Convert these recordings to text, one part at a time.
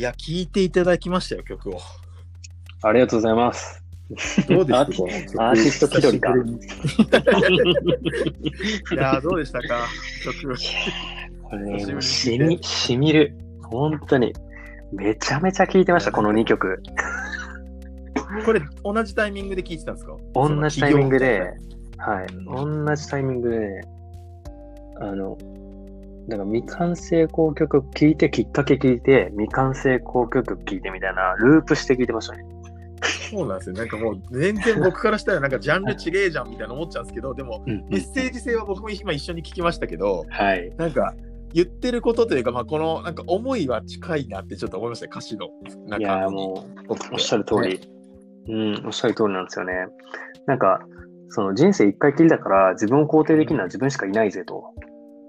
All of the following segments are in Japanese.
いや、聴いていただきましたよ、曲を。ありがとうございます。どうですか？アーティアーティスト気取りか。いや、どうでしたか、曲。これしみ、しみる。本当に。めちゃめちゃ聴いてました、この2曲。これ、同じタイミングで聴いてたんですか？同じタイミングで、はい、う同じタイミングでね、あの、だから未完成交響曲聴いて、きっかけ聴いて、未完成交響曲聴いてみたいな、ループして聴いてましたね。そうなんですよ。なんかもう、全然僕からしたら、なんかジャンル違えじゃんみたいな思っちゃうんですけど、でも、うんメッセージ性は僕も今一緒に聞きましたけど、はい。なんか、言ってることというか、まあ、この、なんか思いは近いなってちょっと思いましたね、歌詞の中いやもう、おっしゃる通り、うん、おっしゃる通りなんですよね。なんか、その人生一回きりだから自分を肯定できるのは自分しかいないぜと。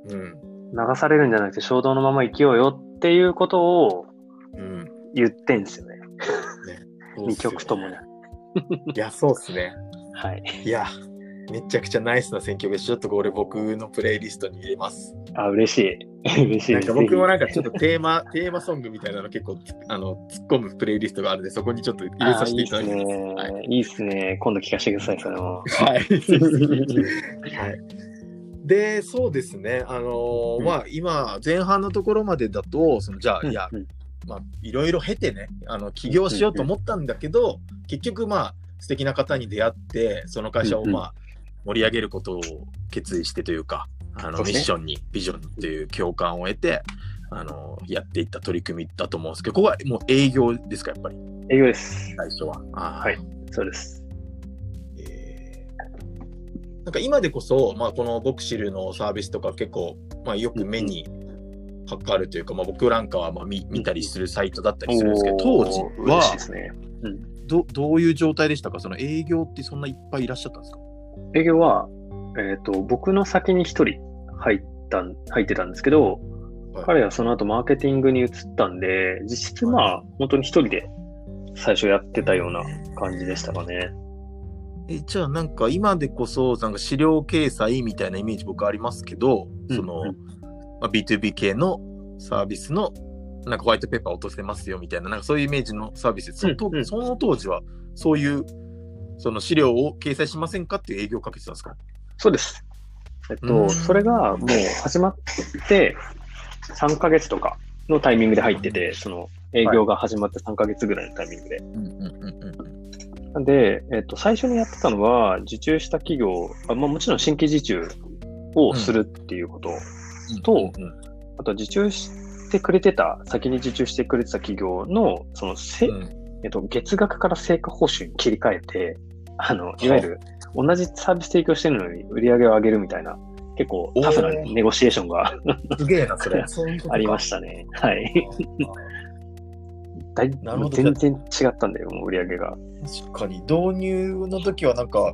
うん。流されるんじゃなくて衝動のまま生きようよっていうことをうん。言ってんですよね。2そうっすよ曲ともね。いや、そうっすね。はい。いや、めちゃくちゃナイスな選曲です。ちょっとこれ僕のプレイリストに入れます。あ、嬉しい。嬉しいなん。か僕もなんかかちょっとテーマ、テーマソングみたいなの結構あの突っ込むプレイリストがあるんで、そこにちょっと入れさせていただきます。いいっすね、はいいいっすね。今度聞かせてください、それも。はい。はい。で、そうですね。あのーうんまあ、今、前半のところまでだと、そのじゃあ、いや、うんまあ、いろいろ経てね、あの起業しようと思ったんだけど、結局、まあ、素敵な方に出会って、その会社を、まあ、盛り上げることを決意してというか、あのミッションに、ビジョンという共感を得て、あのやっていった取り組みだと思うんですけど、ここはもう営業ですか、やっぱり、営業です。最初は。はいそうです。えーなんか今でこそ、まあ、このボクシルのサービスとか結構、まあ、よく目にかかるというか、まあ、僕なんかはまあ見見たりするサイトだったりするんですけど、当時はですね。どどういう状態でしたか？その営業ってそんないっぱいいらっしゃったんですか？営業は、えっ、と、僕の先に一人入ったん、入ってたんですけど、はい。彼はその後マーケティングに移ったんで、実質まあ、本当に一人で最初やってたような感じでしたかね。えじゃあなんか今でこそなんか資料掲載みたいなイメージ僕ありますけど、その、うんまあ、B2B 系のサービスのなんかホワイトペーパー落とせますよみたいななんかそういうイメージのサービス。でその,、うんうんその当時はそういうその資料を掲載しませんかっていう営業をかけてたんですか？そうです。えっと、うん。それがもう始まって3ヶ月とかのタイミングで入ってて、その営業が始まって3ヶ月ぐらいのタイミングで。なんで、えっと、最初にやってたのは、受注した企業、あまあ、もちろん新規受注をするっていうこと、とうんうん。あと受注してくれてた、先に受注してくれてた企業の、そのせ、うん。えっと、月額から成果報酬に切り替えて、あの、いわゆる同じサービス提供してるのに売り上げを上げるみたいな、結構タフなネゴシエーションがすげえな、それ。ありましたね。はい。だいなるほど全然違ったんだよ、もう売り上げが。確かに、導入の時はなんか、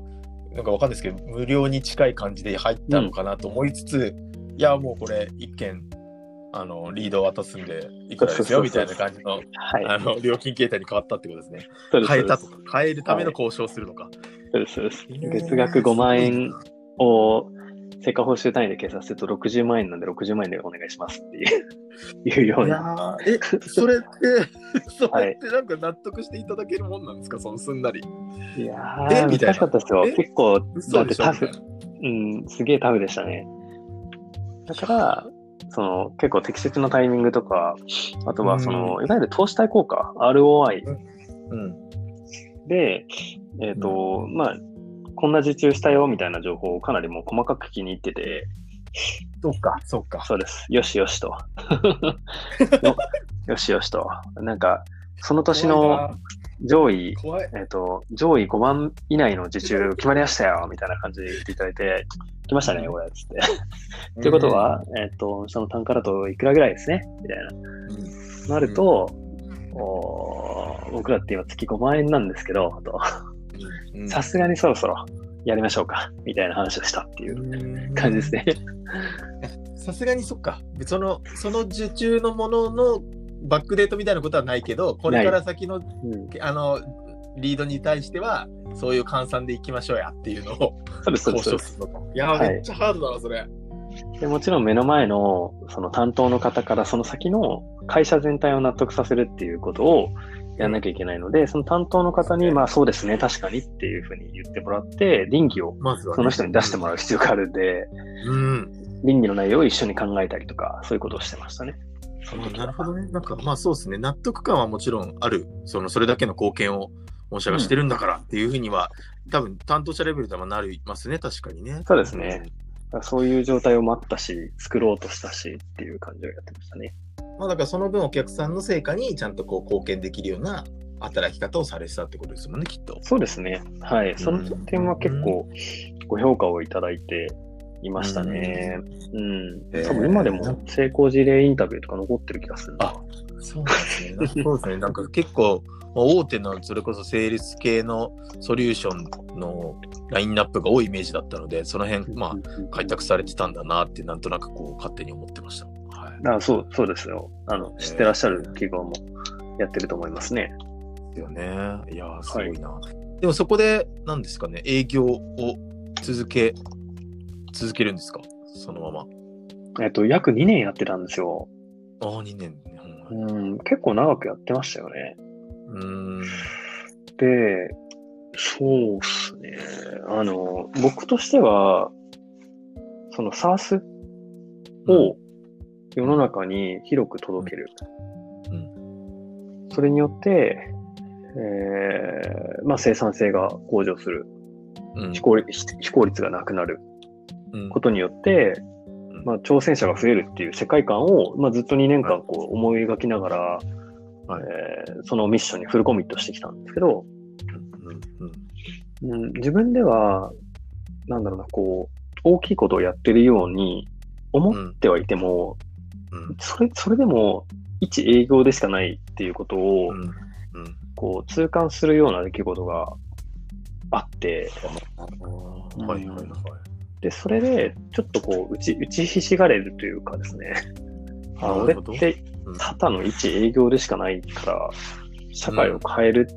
なんかわかんないですけど、無料に近い感じで入ったのかなと思いつつ、いや、もうこれ、一件、あの、リードを渡すんで、いくらですよ、みたいな感じの、はい。あの、料金形態に変わったってことですね。変えたと。変えるための交渉をするのか。そうですそうです月額5万円を成果報酬単位で計算すると60万円なんで60万円でお願いしますっていう いうよういやな。ーえ、それって、そはいれってなんか納得していただけるもんなんですか、そのすんなり。いやー、えみたいな難しかったですよえ。結構、だってタフ。うん、すげえタフでしたね。だから、その結構適切なタイミングとか、あとはその、いわゆる投資対効果、ROI うん。で、えっ、と、まあ、こんな受注したよみたいな情報をかなりもう細かく気に入ってて、そっか、そっか。そうです。よしよしと。よしよしと。なんか、その年の上位。えっ、と、上位5番以内の受注決まりましたよみたいな感じで言っていただいて、来ましたね、これ、つって。ということは、えっ、と、その単価だといくらぐらいですね？みたいな。うん、なると、おー僕らって今月5万円なんですけど、と。うんさすがにそろそろやりましょうか、みたいな話をしたっていう感じですね。さすがにそっか。その、その受注のもののバックデートみたいなことはないけど、これから先の、うん、あの、リードに対しては、そういう換算でいきましょうやっていうのを交渉するのか。いやめっちゃハードだな、それ。でもちろん目の前のその担当の方からその先の会社全体を納得させるっていうことをやんなきゃいけないので、その担当の方に、まあそうですね、確かにっていうふうに言ってもらって、倫理をその人に出してもらう必要があるんで、うん。倫理の内容を一緒に考えたりとか、そういうことをしてましたね。なるほどね。なんか、まあそうですね。納得感はもちろんある。その、それだけの貢献を、御社がしてるんだからっていうふうには、多分担当者レベルではなりますね。確かにね。そうですね。そういう状態を待ったし、作ろうとしたしっていう感じをやってましたね。まあだからその分お客さんの成果にちゃんとこう貢献できるような働き方をされてたってことですもんね、きっと。そうですね。はい。その点は結構ご評価をいただいていましたね。うん。えー多分今でも成功事例インタビューとか残ってる気がするな。あそうですね。そうですね。なんか結構、まあ大手のそれこそセールス系のソリューションのラインナップが多いイメージだったので、その辺、まあ、開拓されてたんだなって、なんとなくこう、勝手に思ってました。はい。あそう、そうですよ。あの、知ってらっしゃる企業もやってると思いますね。ですよね。いやー、すごいな。でもそこで、なんですかね、営業を続け、続けるんですか？そのまま。えっと、約2年やってたんですよ。ああ、2年ね。うん、結構長くやってましたよね。うーん。で、そうっすね。あの、僕としては、その SARS を世の中に広く届ける。うそれによって、えーまあ、生産性が向上する。うん非効率がなくなるうんことによって、うんまあ、挑戦者が増えるっていう世界観を、まあ、ずっと2年間こう思い描きながら、はい。えーそのミッションにフルコミットしてきたんですけど、うんうんうん、自分では、なんだろうな、こう、大きいことをやってるように思ってはいても、うん。それ、それでも、一営業でしかないっていうことを、うん。うん。こう、痛感するような出来事があって、うんはいはいはい。で、それで、ちょっとこう、打ち、打ちひしがれるというかですね、あ、俺って、うん。ただの一営業でしかないから、社会を変える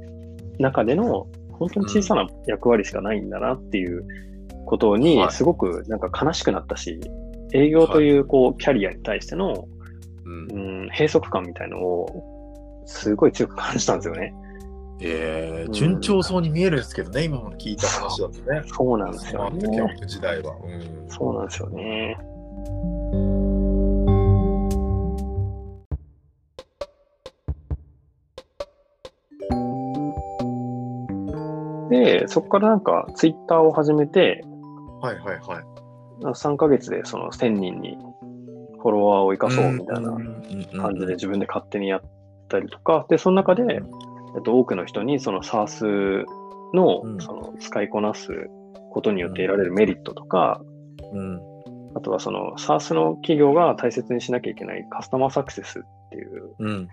中での、本当に小さな役割しかないんだなっていうことには、い。すごくなんか悲しくなったし、営業というこう、キャリアに対しての、うん。うん、閉塞感みたいのを、すごい強く感じたんですよね。えー、順調そうに見えるんですけどね、今も聞いた話だとね。そうなんですスマよートキャンね。プ時代は。うんそうなんですよね。で、そこからなんか、ツイッターを始めて、はいはいはい。3ヶ月でその1000人にフォロワーを生かそうみたいな感じで自分で勝手にやったりとか、で、その中で、と、多くの人にその SARS のうんその使いこなすことによって得られるメリットとか、うん。あとはその SARS の企業が大切にしなきゃいけないカスタマーサクセスっていう、うん。うん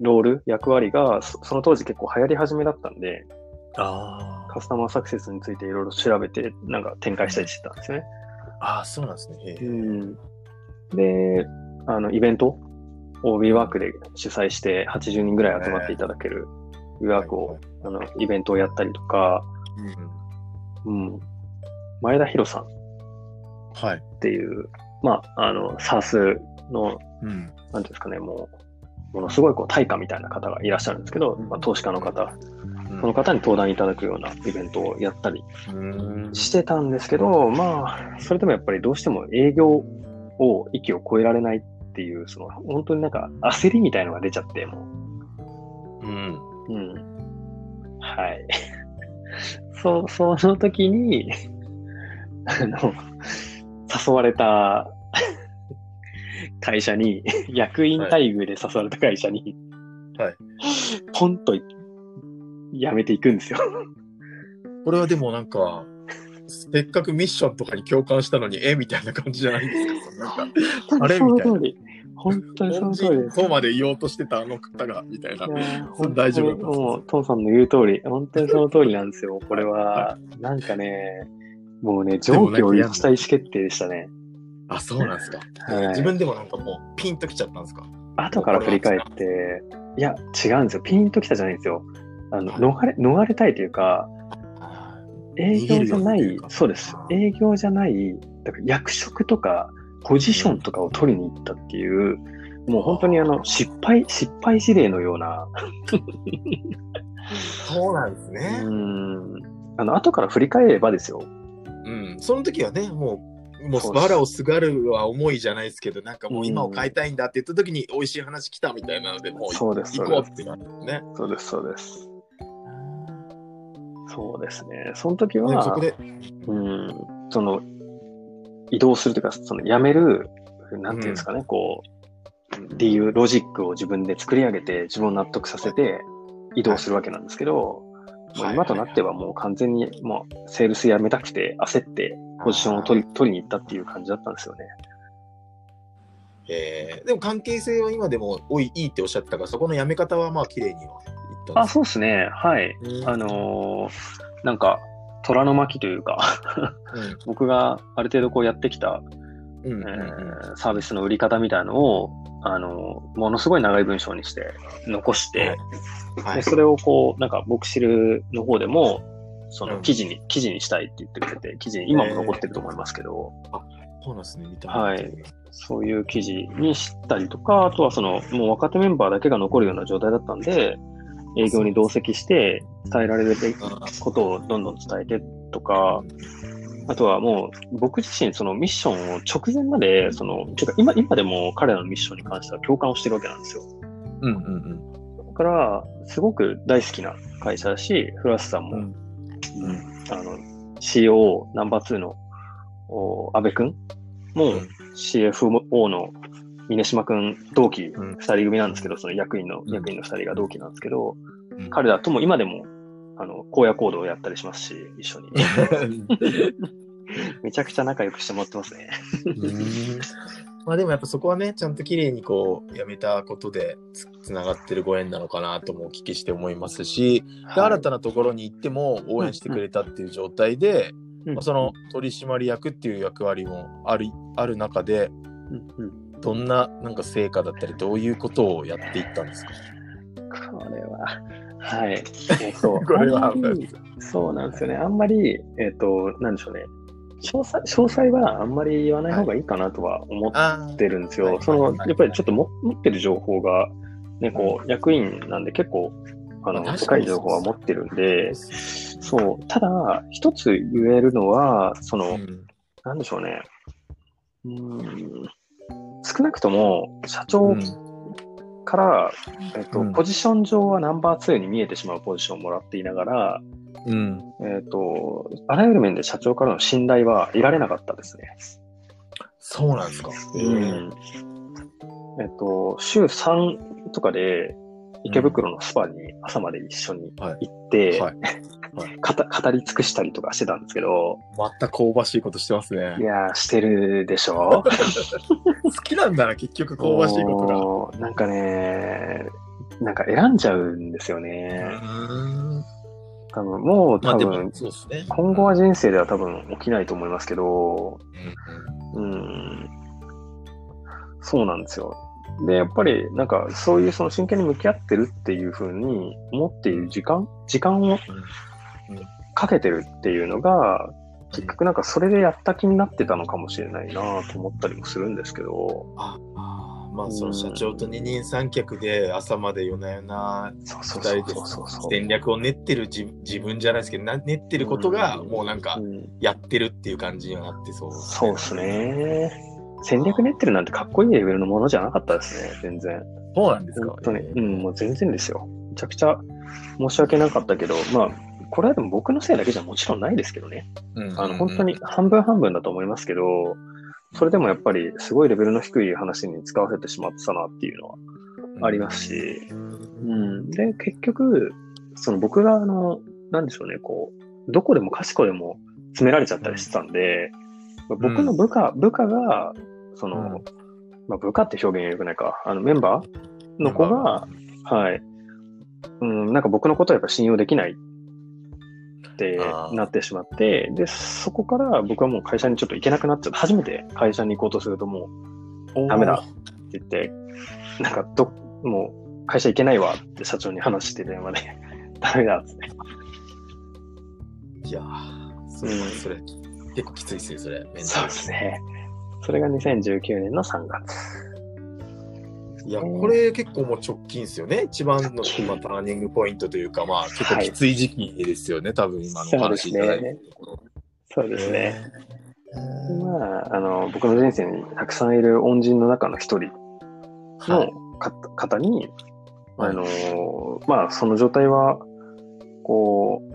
ロール、役割がそその当時結構流行り始めだったんで、あカスタマーサクセスについていろいろ調べて、なんか展開したりしてたんですよね。あ。ああ、そうなんですね。うんで、あの、イベントを WeWork で主催して80人ぐらい集まっていただける WeWork を、あの、イベントをやったりとか、うん、前田博さん。っはい。ていう、まあ、あの、SARS の、うん。なんですかね、もう、ものすごいこう、対価みたいな方がいらっしゃるんですけど、まあ、投資家の方、その方に登壇いただくようなイベントをやったりうん。してたんですけど、まあ、それでもやっぱりどうしても営業を息を超えられないっていう、その本当になんか焦りみたいのが出ちゃって、もうん。う。うん。はい。そ、その時に、あの、誘われた 会社に、役員待遇で誘われた会社に、はい。ポンと辞めていくんですよ。これはでもなんか、せっかくミッションとかに共感したのに、えみたいな感じじゃないですか。なんか、あれみたいな。本当にそ恩の通りです。人とまで言おうとしてたあの方が、みたいな。い大丈夫もう、トンさんの言う通り、本当にその通りなんですよ。これは、なんかね、もうね、上気を逸した意思決定でしたね。あ、そうなんですか。はい自分でもなんかもう、ピンときちゃったんですか？後から振り返って、いや、違うんですよ。ピンときたじゃないんですよ。あの、はい逃れ、逃れたいというか、営業じゃないそうです。営業じゃない、だから役職とか、ポジションとかを取りに行ったっていう、もう本当にあの、失敗、失敗事例のような、そうなんですうね。ん、あの、後から振り返ればですよ。うん。その時はね、もう、もう、バラをすがるは思いじゃないですけど、なんかもう今を変えたいんだって言った時に、美味しい話来たみたいなので、もうそうです行こうってなってね。そうです、そうです。そうですね。その時は、でもそこで、うん、その、移動するというか、その、辞める、なんていうんですかね、こう、理由、ロジックを自分で作り上げて、自分を納得させて、移動するわけなんですけど、もう今となってはもう完全に、もう、セールスやめたくて、焦って、ポジションを取り取りに行ったっていう感じだったんですよね。えー。でも関係性は今でもおいいいっておっしゃってたから、そこのやめ方はまあ綺麗にはいったんあ、ですそうですね。はい。うん。あのーなんか、虎の巻というか、うん。僕がある程度こうやってきた、うんうんえうん。ーサービスの売り方みたいのを、あのーものすごい長い文章にして残して、はい。でそれをこう、なんか、ボクシルの方でも、そうん。の記事に、記事にしたいって言ってくれて、記事に今も残ってると思いますけど、そうなんですね、見た。はい。そういう記事にしたりとか、あとはその、もう若手メンバーだけが残るような状態だったんで、営業に同席して伝えられることをどんどん伝えてとか、あとはもう僕自身そのミッションを直前まで、その、てか今、今でも彼らのミッションに関しては共感をしてるわけなんですよ。うんうんうん。だから、すごく大好きな会社だし、フラスさんも、うんあの、CO ナンバー2のお安部くんも、うん CFO の峰島くん同期うん。二人組なんですけど、その役員の、うん。役員の二人が同期なんですけど、うん。彼らとも今でも、あの、荒野行動をやったりしますし、一緒に。めちゃくちゃ仲良くしてもらってますね。うん。まあでもやっぱそこはね、ちゃんと綺麗にこう、やめたことでつつながってるご縁なのかなともお聞きして思いますし、で新たなところに行っても応援してくれたっていう状態で、うん。まあその取締役っていう役割もあるある中で、うん。うんどんななんか成果だったり、どういうことをやっていったんですか？これは、はい。えっと、これはそうなんですよね。あんまり、えっと、なんでしょうね。詳細詳細はあんまり言わない方がいいかなとは思っあてるんですよ。はいその、はいやっぱりちょっとも持ってる情報が、ね、こう、役員なんで結構、あの、深い情報は持ってるんで、そう。ただ、一つ言えるのは、その、なんでしょうね。うーん少なくとも、社長から、えっと、うんポジション上はナンバー2に見えてしまうポジションをもらっていながら、うん。えっと、あらゆる面で社長からの信頼は得られなかったですね。そうなんですか。うん。えっと、週3とかで、池袋のスパに朝まで一緒にはい行って、はい かた語り尽くしたりとかしてたんですけど、また香ばしいことしてますねい。やー、してるでしょ？好きなんだな、結局香ばしいことが。なんかね、なんか選んじゃうんですよね。うん多分、もう多分も、、そうですね。今後は人生では多分起きないと思いますけど、うんうん、そうなんですよ。で、やっぱり、なんか、そういうその真剣に向き合ってるっていうふうに思っている時間時間をかけてるっていうのが、結局なんかそれでやった気になってたのかもしれないなと思ったりもするんですけど、ああまあその社長と二人三脚で朝まで夜な夜なそうそう二人でそうそう。そう。戦略を練ってる自自分じゃないですけどな練ってることがうんもうなんかうん。やってるっていう感じになってそうそうですね。戦略練ってるなんてかっこいいレベルのものじゃなかったですね、全然。そうなんですか本当に。うん、もう全然ですよ。めちゃくちゃ申し訳なかったけど、まあ、これはでも僕のせいだけじゃもちろんないですけどね。うんあの、本当に半分半分だと思いますけど、それでもやっぱりすごいレベルの低い話に使わせてしまってたなっていうのはありますし、うん。で、結局、その僕があの、なんでしょうね、こう、どこでもかしこでも詰められちゃったりしてたんで、僕の部下、部下が、その、うん。まあ、部下って表現よくないか、あの、メンバーの子が、はい、うん、なんか僕のことはやっぱ信用できないってなってしまって、で、そこから僕はもう会社にちょっと行けなくなっちゃって、初めて会社に行こうとするともう、ダメだって言って、なんかど、もう会社行けないわって社長に話して電話で、ダメだっつって。いやーそれうん。それ結構きついですねそれメンタルそうですね。それが2019年の3月。いや、これ結構もう直近ですよね。一番の、まあ、ターニングポイントというか、まあ、結構きつい時期ですよね、多分今のお話いただいて。そうですね。まあ、あの、僕の人生にたくさんいる恩人の中の一人はいのか方に、あの、まあ、その状態は、こう、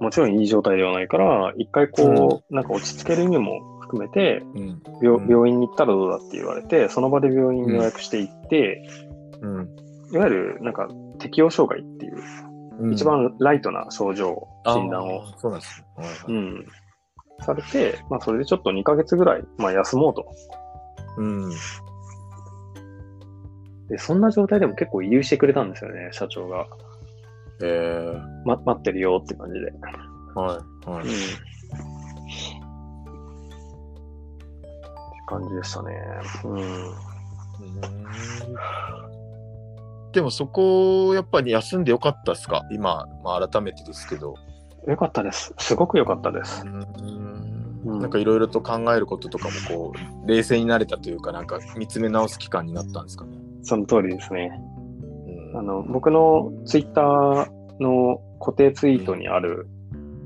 もちろんいい状態ではないから、一回こう、なんか落ち着ける意味も含めて、うん。病うん病院に行ったらどうだって言われて、その場で病院に予約して行って、うん。いわゆるなんか適応障害っていう、うん一番ライトな症状、診断を、そうなんですね。うん、されて、まあそれでちょっと2ヶ月ぐらい、まあ休もうと。うん。で、そんな状態でも結構慰留してくれたんですよね、社長が。えー、ま、待ってるよって感じで。はい。はい。うん。って感じでしたね。うん。でもそこ、やっぱり休んでよかったですか？今、まあ、改めてですけど。よかったです。すごくよかったです。うんなんかいろいろと考えることとかもこう冷静になれたというかなんか見つめ直す期間になったんですかね？その通りですね。うんあの、僕のツイッターの固定ツイートにある、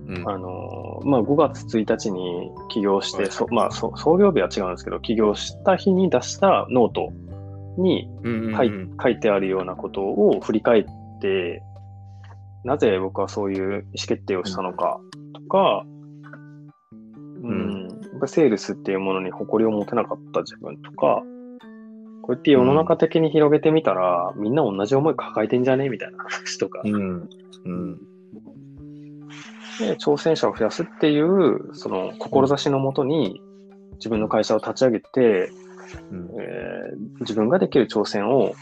うん。あの、まあ、5月1日に起業して、はい。そまあそ、創業日は違うんですけど、起業した日に出したノートにうん書い,、書いてあるようなことを振り返って、なぜ僕はそういう意思決定をしたのかとか、うん、やっぱセールスっていうものに誇りを持てなかった自分とか、こうやって世の中的に広げてみたら、みんな同じ思い抱えてんじゃね？みたいな。話とか、うん。うん。で挑戦者を増やすっていう、その志のもとに自分の会社を立ち上げて、うん。えー自分ができる挑戦を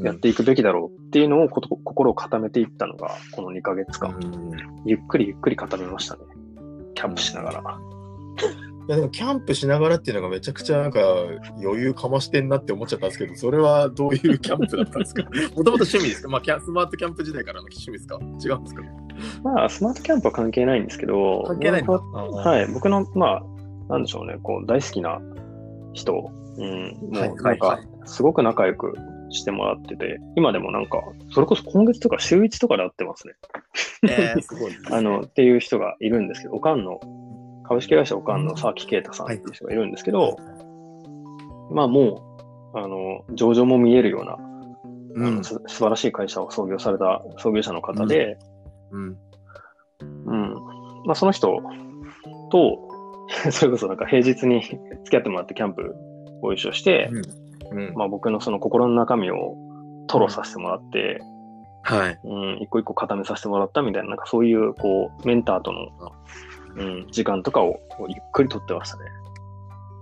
やっていくべきだろうっていうのを心を固めていったのが、この2ヶ月間、うん。ゆっくりゆっくり固めましたね。キャンプしながら。いやでもキャンプしながらっていうのがめちゃくちゃなんか余裕かましてんなって思っちゃったんですけどそれはどういうキャンプだったんですか？もともと趣味です。か、まあ、キャスマートキャンプ時代からの趣味ですか？違うんですか？まあ、スマートキャンプは関係ないんですけど、関係ないんだ。僕ははい、僕の、まあ、なんでしょうね、こう、大好きな人、うん、もう、はいなんか、すごく仲良くしてもらってて、今でもなんか、それこそ今月とか週1とかで会ってますね。えー、すごいね、あの、っていう人がいるんですけど、おかんの、株式会社おかんの沢木啓太さんっていう人がいるんですけど、まあもう、あの、上場も見えるような、あうん。素晴らしい会社を創業された創業者の方で、うん。うん。まあ、その人と、それこそなんか平日に 付き合ってもらってキャンプご一緒して、うん。まあ僕のその心の中身を吐露させてもらって、はい。うん、一個一個固めさせてもらったみたいな、なんかそういう、こう、メンターとの、うん、時間とかをゆっくりとってましたね。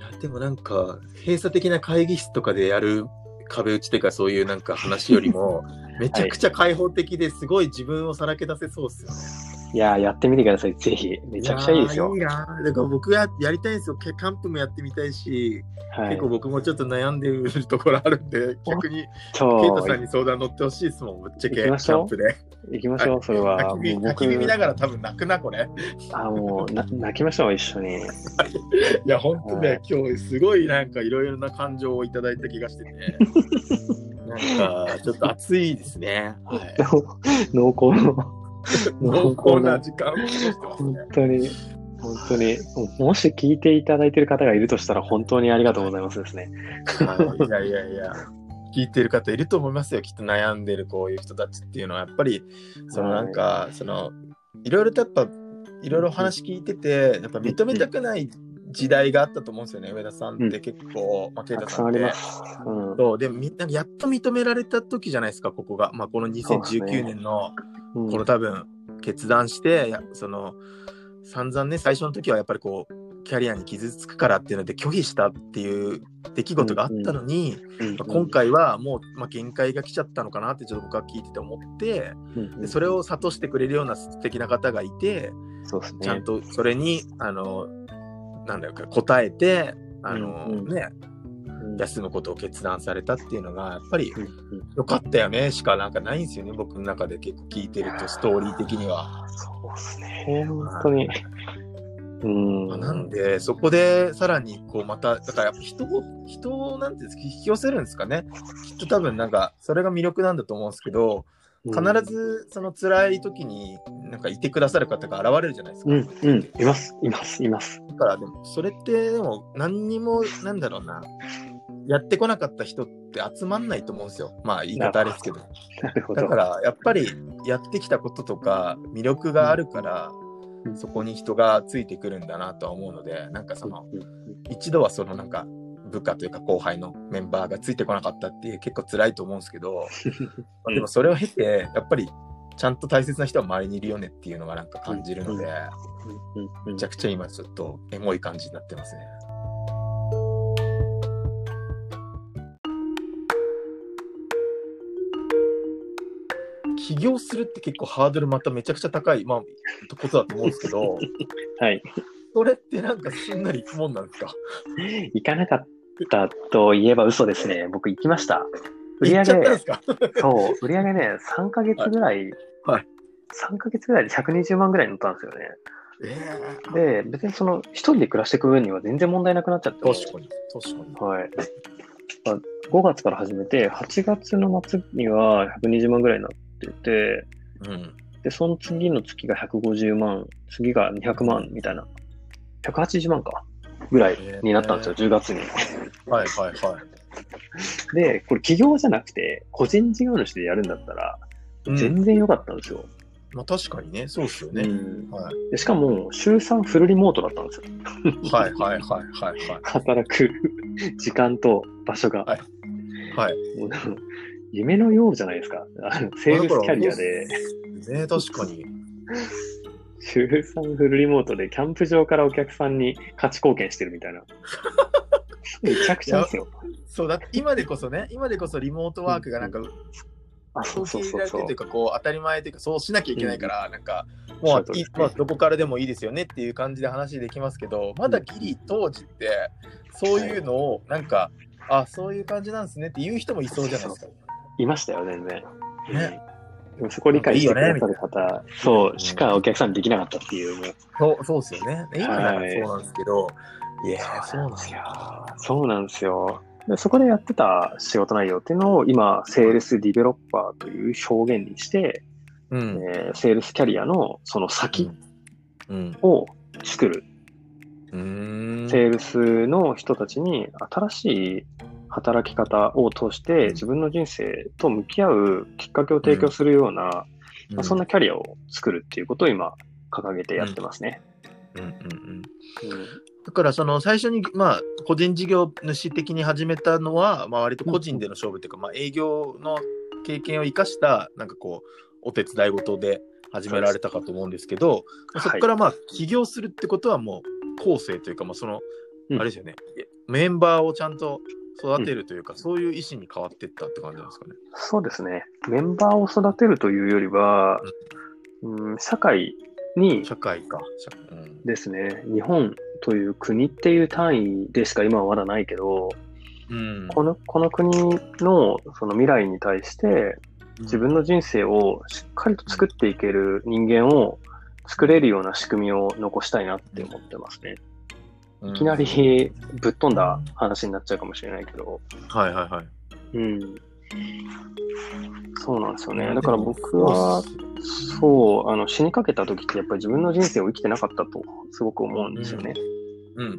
いやでもなんか閉鎖的な会議室とかでやる壁打ちっていうかそういうなんか話よりもめちゃくちゃ開放的ですごい自分をさらけ出せそうですよね。いやー、やってみてください、ぜひ。めちゃくちゃいいですよ。いいなだから僕ややりたいんですよ。キャンプもやってみたいし、はい結構。僕もちょっと悩んでるところあるんで、逆にケイそうタさんに相談乗ってほしいですもん、ぶっちゃけキャンプで。行きましょう、それは。焚き火もう焚き火見ながら多分泣くな、これ。あ、もうな、泣きましょう、一緒に。いや、本当ね、はい今日すごいなんかいろいろな感情をいただいた気がしてて、なんかちょっと熱いですね。はい、濃厚の。濃厚な時間を過ごしてます本ね。当に、本当に、ももし聞いていただいている方がいるとしたら本当にありがとうございますですね。はい、いやいやいや、聞いてる方いると思いますよ、きっと悩んでるこういう人たちっていうのは、やっぱり、そのなんか、その、いろいろとやっぱ、いろいろお話聞いてて、やっぱ認めたくない時代があったと思うんですよね、上田さんって結構、まあ、ケイたタさんって。そう。でもみんなやっと認められた時じゃないですか、ここが。まあ、この2019年の、うん。この多分、決断して、やその、散々ね、最初の時はやっぱりこう、キャリアに傷つくからっていうので拒否したっていう出来事があったのに、うんまあ今回はもう、まあ、限界が来ちゃったのかなってちょっと僕は聞いてて思って、うんでそれを諭してくれるような素敵な方がいて、そうですね。ちゃんとそれに、あの、なんだろうか、答えて、あの、うんうん。ね、うん休むことを決断されたっていうのが、やっぱり良かったよねしかなんかないんですよね、僕の中で結構聞いてると、ストーリー的には。そうですね、本当に。いうん。まあなんで、そこでさらにこうまた、だからやっぱ人を、人をなんていうんですか、引き寄せるんですかね。きっと多分なんか、それが魅力なんだと思うんですけど、必ずその辛い時になんかいてくださる方が現れるじゃないですか。うん、うん、います、います、います。だからでも、それってでも何にも、なんだろうな、やってこなかった人って集まんないと思うんですよ。まあ言い方あれですけど。ど。だからやっぱりやってきたこととか魅力があるから、うんそこに人がついてくるんだなとは思うので、なんかその、一度はそのなんか部下というか後輩のメンバーがついてこなかったっていう結構辛いと思うんですけど、まあでもそれを経てやっぱりちゃんと大切な人は周りにいるよねっていうのがなんか感じるので、めちゃくちゃ今ちょっとエモい感じになってますね。起業するって結構ハードルまためちゃくちゃ高い、まあ、ことだと思うんですけど、はい。それってなんかすんなりいくもんなんですか？行かなかったと言えば嘘ですね。僕行きました。売り上そう、売り上げね、3ヶ月ぐらい、はい3ヶ月ぐらいで120万ぐらいに乗ったんですよね。えで、別にその、一人で暮らしていく分には全然問題なくなっちゃって。確かに、確かに。はい。まあ5月から始めて、8月の末には120万ぐらいになってて、うん。で、その次の月が150万、次が200万みたいな、180万か、ぐらいになったんですよ、10月に。はいはいはい。で、これ企業じゃなくて、個人事業主でやるんだったら、うん全然良かったんですよ。まあ確かにね、そうっすよね。うんはいでしかも、週3フルリモートだったんですよ。はいはいはいはいはい。働く時間と場所が。はいはい。夢のようじゃないですか。あのセールスキャリアで、ね確かに。週3フルリモートでキャンプ場からお客さんに価値貢献してるみたいな。めちゃくちゃですよ。そうだ今でこそね、今でこそリモートワークがなんか、あ、そうそうそうそうという。か、こう当たり前というか、そうしなきゃいけないから、なんか、そうもういまあ、どこからでもいいですよねっていう感じで話できますけど、まだギリ当時って、そういうのを、なんか、あ、そういう感じなんですねって言う人もいそうじゃないですか。いましたよ、全然。ねそこを理解してくだいいよねさる方、そう、しかお客さんにできなかったっていう、もう。そうそうですよね。今ならはいそうなんですけど、いやー、そうなんですよや。。そうなんですよ。でそこでやってた仕事内容っていうのを今、セールスディベロッパーという表現にして、うん。えーセールスキャリアのその先うん。を作る。うーん。セールスの人たちに新しい働き方を通して自分の人生と向き合うきっかけを提供するような、まあ、そんなキャリアを作るっていうことを今掲げてやってますね。うん。うん。うん。うん。だからその最初にまあ個人事業主的に始めたのは、まあ、割と個人での勝負というか、まあ、営業の経験を生かしたなんかこうお手伝い事で始められたかと思うんですけどす。そこからまあ起業するってことはもう構成というか、まあ、そのうん。あれですよね、メンバーをちゃんと育てるというか、そういう意思に変わっていったって感じなんですかね。そうですね。メンバーを育てるというよりは、うん、社会に社会か。社うんですね、日本という国っていう単位でしか今はまだないけど、うんこのこの国のその未来に対して自分の人生をしっかりと作っていける人間を作れるような仕組みを残したいなって思ってますね。いきなりぶっ飛んだ話になっちゃうかもしれないけど、はいはいはい。うん。そうなんですよね。だから僕は、そう、あの、死にかけた時ってやっぱり自分の人生を生きてなかったとすごく思うんですよね。うんうん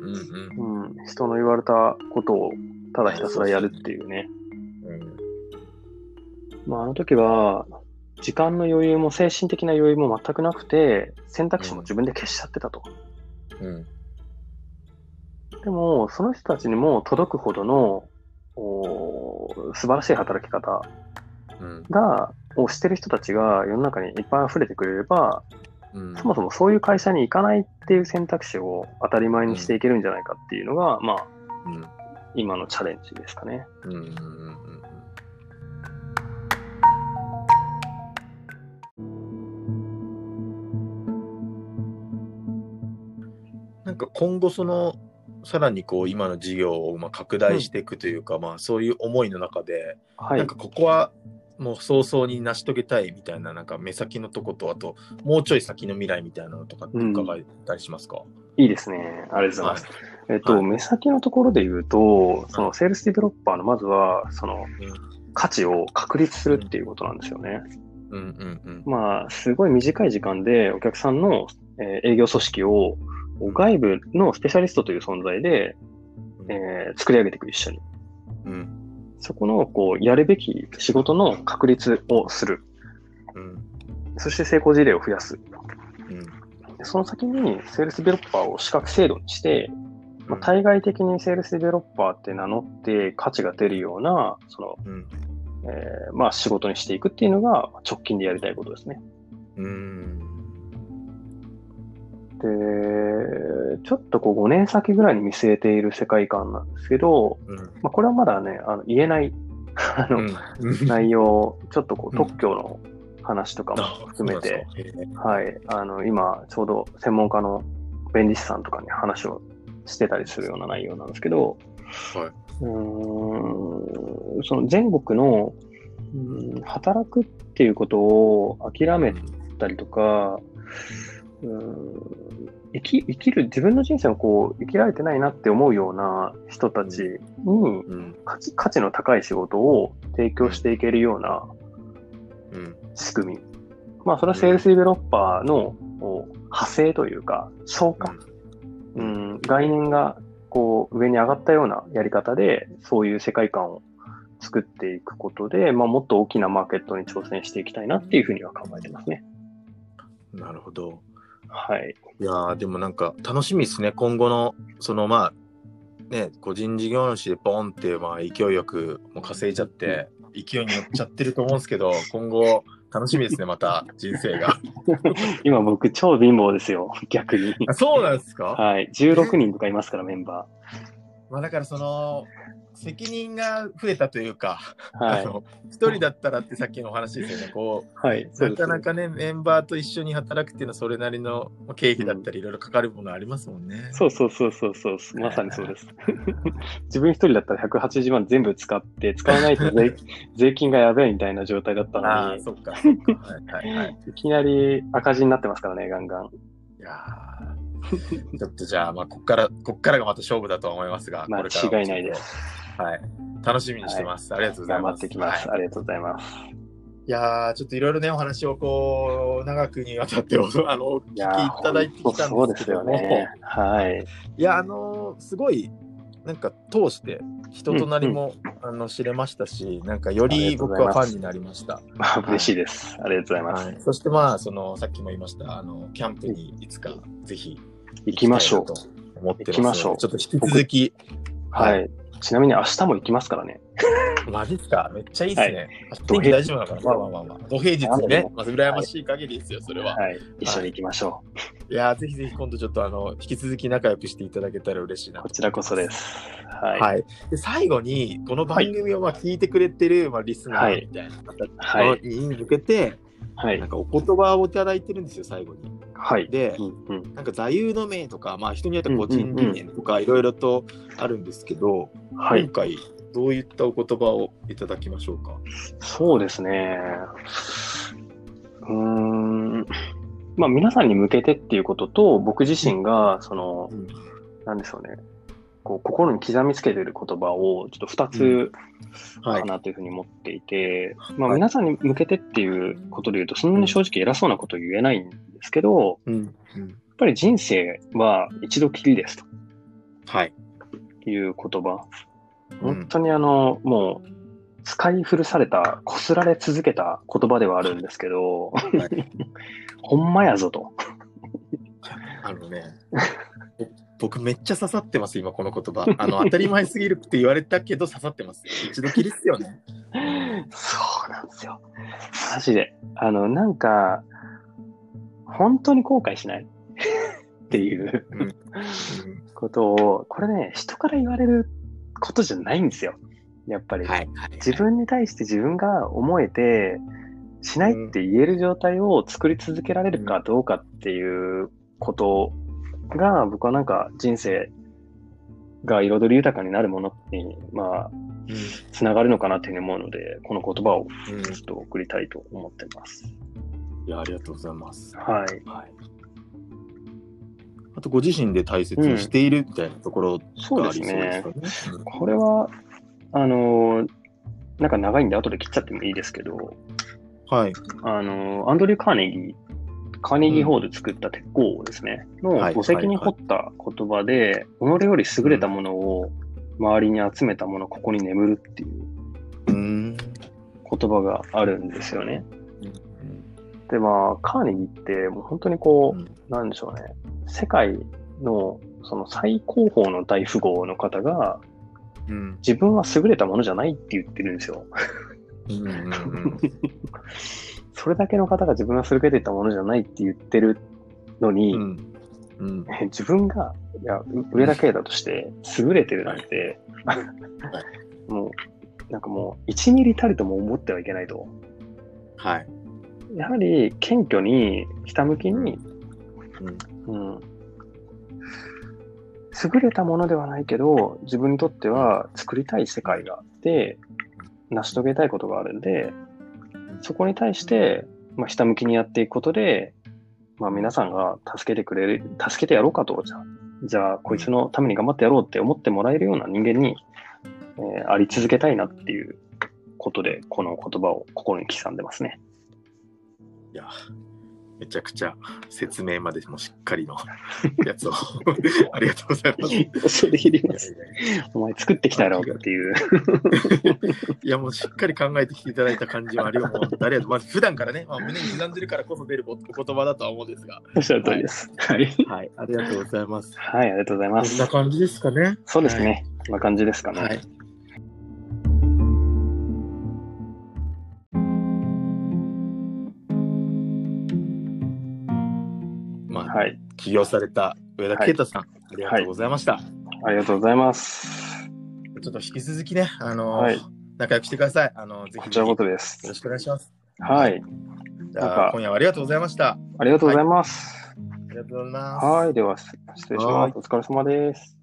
うんうん。人の言われたことをただひたすらやるっていうね。うんまあ、あの時は、時間の余裕も精神的な余裕も全くなくて、選択肢も自分で消しちゃってたと。うんでも、その人たちにも届くほどの、おー素晴らしい働き方うん。が、をしてる人たちが世の中にいっぱい溢れてくれれば、うん。そもそもそういう会社に行かないっていう選択肢を当たり前にしていけるんじゃないかっていうのが、まあ、うん。今のチャレンジですかね。うんうんうんうん。なんか今後そのさらにこう今の事業をまあ拡大していくというか、まあそういう思いの中で、はいなんか。ここはもう早々に成し遂げたいみたいな、なんか目先のとこと、あと、もうちょい先の未来みたいなのとかって伺えたりしますか、いいですね。ありがとうございます。えっと、はい目先のところで言うと、そのセールスディベロッパーのまずは、その価値を確立するっていうことなんですよね。うんうんうん。まあ、すごい短い時間でお客さんの、えー営業組織を外部のスペシャリストという存在で、えー作り上げていく一緒に。うんそこの、こう、やるべき仕事の確立をする。うんそして成功事例を増やす。うんでその先にセールスデベロッパーを資格制度にして、まあ、対外的にセールスデベロッパーって名乗って価値が出るような、その、うんえーまあ仕事にしていくっていうのが直近でやりたいことですね。うんで、ちょっとこう5年先ぐらいに見据えている世界観なんですけど、うん。まあ、これはまだね、あの言えないあの、うん。内容、ちょっとこううん特許の話とかもあ含めて、そうなんはい、あの今ちょうど専門家の弁理士さんとかに話をしてたりするような内容なんですけど、はい。うーんその全国の、うん働くっていうことを諦めたりとか、うん生き生きる自分の人生をこう生きられてないなって思うような人たちにうん。価値価値の高い仕事を提供していけるようなうん。仕組み。まあ、それはセールスディベロッパーの派生というか、消化、うん、概念がこう上に上がったようなやり方で、そういう世界観を作っていくことで、まあ、もっと大きなマーケットに挑戦していきたいなっていうふうには考えてますね。なるほど。はい。いやーでもなんか楽しみですね。今後の、そのまあ、ね、個人事業主でポンって、まあ、勢いよくもう稼いじゃって、勢いに乗っちゃってると思うんですけど、今後、楽しみですね、また人生が。今僕超貧乏ですよ、逆に。あそうなんですか？はい。16人とかいますから、メンバまあだからその、責任が増えたというか、ー。はい。あの一人だったらってさっきのお話ですよね。こはい。う、そうですなかなかね、メンバーと一緒に働くっていうのはそれなりの経費だったり、いろいろかかるものありますもんね。そうそうそうそうそう、まさにそうです。自分一人だったら180万全部使って、使わないと税 税金がやべえみたいな状態だったあのに、あ、そっか、そっか。はいはいはい。いきなり赤字になってますからね、ガンガン。いやーちょっとじゃあ、まあ、こっから、こっからがまた勝負だとは思いますが、まあこれからも違いないです。はい。楽しみにしてます。ありがとうござい頑張ます。ってきます。はいありがとうございます。いやーちょっといろいろね、お話をこう、長くにわたってお、あの、お聞きいただいてきたんですけどもね。はい。いや、あのーすごい、なんか通して、人となりも、あの知れましたし、なんかよありり僕はファンになりました。まあ、嬉しいです。ありがとうございます。はい、そしてまあ、その、さっきも言いました、あの、キャンプにいつかぜひ行きましょうと思ってます行きましょうちょっと引き続き、はい。ちなみに明日も行きますからね。マジっすか？めっちゃいいですね。土平天気大丈夫なのかな？まあまあまあまあ。土平日ね。まず羨ましい限りですよ、それは。はい。一緒に行きましょいやーぜひぜひ今度ちょっとあの、引き続き仲良くしていただけたら嬉しいなう。こちらこそです。はい。はい。で最後に、この番組をまあ聞いてくれてる、まあ、リスナーみたいなはい。方に向けて、はいなん。かお言葉をいただいてるんですよ、最後に。はい。で、うんうん。なんか座右の銘とか、まあ人によっては個人理念とかいろいろとあるんですけど、はい今。回どういったお言葉をいただきましょうか？そうですね。うーん。まあ、皆さんに向けてっていうことと、僕自身が、その、うんなんでしょうね。こう、心に刻みつけてる言葉を、ちょっと二つはいか。なというふうに思っていて、まあ、はい皆さんに向けてっていうことで言うと、そんなに正直偉そうなこと言えないんですけど、うん。うん。やっぱり人生は一度きりですはい。という言葉。うん本当にあの、もう、使い古された、こすられ続けた言葉ではあるんですけど、ほんまやぞと。あのね、僕めっちゃ刺さってます、今この言葉。あの、当たり前すぎるって言われたけど刺さってます。一度きりっすよね。そうなんですよ。マジで。あの、なんか、本当に後悔しない？っていううん。うんことを、これね、人から言われることじゃないんですよ。やっぱり。はい。はい自分に対して自分が思えて、しないって言える状態を作り続けられるかどうかっていうことが、僕はなんか人生が彩り豊かになるものに、まあ、うん。つながるのかなというふうに思うので、この言葉をうん。ちょっと送りたいと思ってます。いや、ありがとうございます。はい。はい。あと、ご自身で大切にしているみたいなところがありですね。そうですよね。これは、あのーなんか長いんで後で切っちゃってもいいですけど、はい。あのーアンドリュー・カーネギー、カーネギーホール作った鉄鋼ですね、のはい墓石に彫った言葉で、己より優れたものを周りに集めたもの、ここに眠るっていう。言葉があるんですよね。で、まあ、カーネギーって、もう本当にこう、うんなんでしょうね、世界のその最高峰の大富豪の方が、うん。自分は優れたものじゃないって言ってるんですよ。うん。うん。うん。それだけの方が自分は優れてたものじゃないって言ってるのに、うん。うん。自分が、いや、う上だけだとして、優れてるなんて、もう、なんかもう、1ミリたりとも思ってはいけないと。はい。やはり、謙虚に、ひたむきに、うん。うん、優れたものではないけど、自分にとっては作りたい世界があって、成し遂げたいことがあるんで、そこに対して、まあ、ひたむきにやっていくことで、まあ、皆さんが助けてくれる、助けてやろうかと、じゃあ、じゃあ、こいつのために頑張ってやろうって思ってもらえるような人間に、えーあり続けたいなっていうことで、この言葉を心に刻んでますね。いや、めちゃくちゃ説明までもしっかりの やつをありがとうございます。それいります。いやいやいやお前作ってきたやろっていう。いやもうしっかり考えてきていただいた感じはあるよ。もうありがとう。まず普段からね、まあ、胸に刻んでるからこそ出るおお言葉だとは思うんですが。おっしゃる通りです。はい。はい、ありがとうございます。はい、ありがとうございこんます。な感じですかね。そうですね。こんな感じですかね。はい。はい。起業された上田啓太さん、ありがとうございました。ありがとうございます。ちょっと引き続きね、あのーはい仲良くしてください。あのーぜひこちらことですろ。しくお願いします。はい。じゃあ今夜はありがとうございました。ありがとうございます。ありがとうございます。はい。では、失礼しはいます。お疲れ様です。